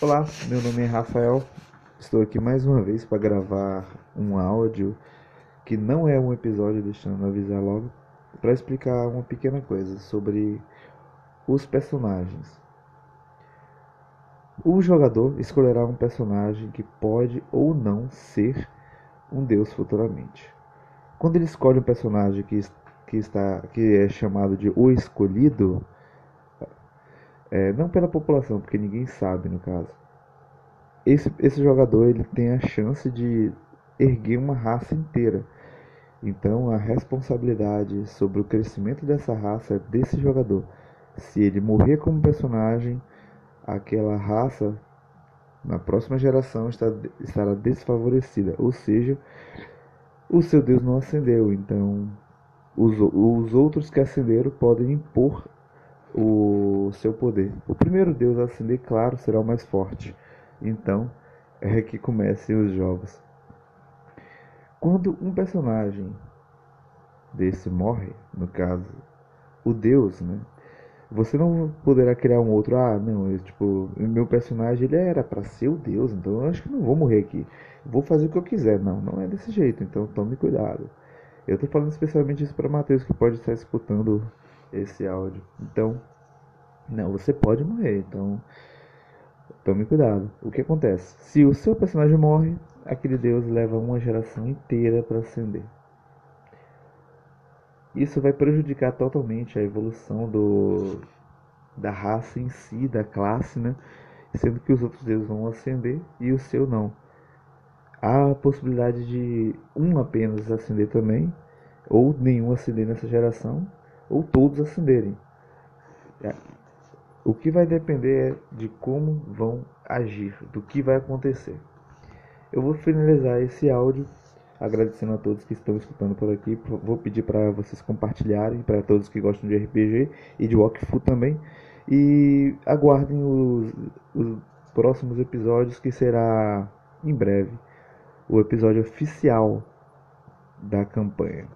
Olá, meu nome é Rafael. Estou aqui mais uma vez para gravar um áudio que não é um episódio, deixando avisar logo, para explicar uma pequena coisa sobre os personagens. O jogador escolherá um personagem que pode ou não ser um deus futuramente. Quando ele escolhe um personagem que, que, está, que é chamado de o escolhido, é, não pela população, porque ninguém sabe no caso. Esse, esse jogador ele tem a chance de erguer uma raça inteira. Então a responsabilidade sobre o crescimento dessa raça é desse jogador. Se ele morrer como personagem, aquela raça na próxima geração está, estará desfavorecida. Ou seja, o seu Deus não ascendeu. Então os, os outros que ascenderam podem impor o seu poder. O primeiro deus a ascender, claro, será o mais forte. Então, é que comecem os jogos. Quando um personagem desse morre, no caso, o deus, né? Você não poderá criar um outro, ah, não, eu, tipo, meu personagem ele era para ser o deus, então eu acho que não vou morrer aqui. Vou fazer o que eu quiser. Não, não é desse jeito, então tome cuidado. Eu tô falando especialmente isso para Matheus que pode estar escutando esse áudio. Então, não, você pode morrer, então tome cuidado. O que acontece? Se o seu personagem morre, aquele deus leva uma geração inteira para ascender. Isso vai prejudicar totalmente a evolução do, da raça em si, da classe, né? Sendo que os outros deuses vão ascender e o seu não. Há a possibilidade de um apenas ascender também, ou nenhum ascender nessa geração, ou todos acenderem. É, o que vai depender é de como vão agir, do que vai acontecer. Eu vou finalizar esse áudio agradecendo a todos que estão escutando por aqui. Vou pedir para vocês compartilharem, para todos que gostam de RPG e de Walkfu também. E aguardem os, os próximos episódios, que será em breve o episódio oficial da campanha.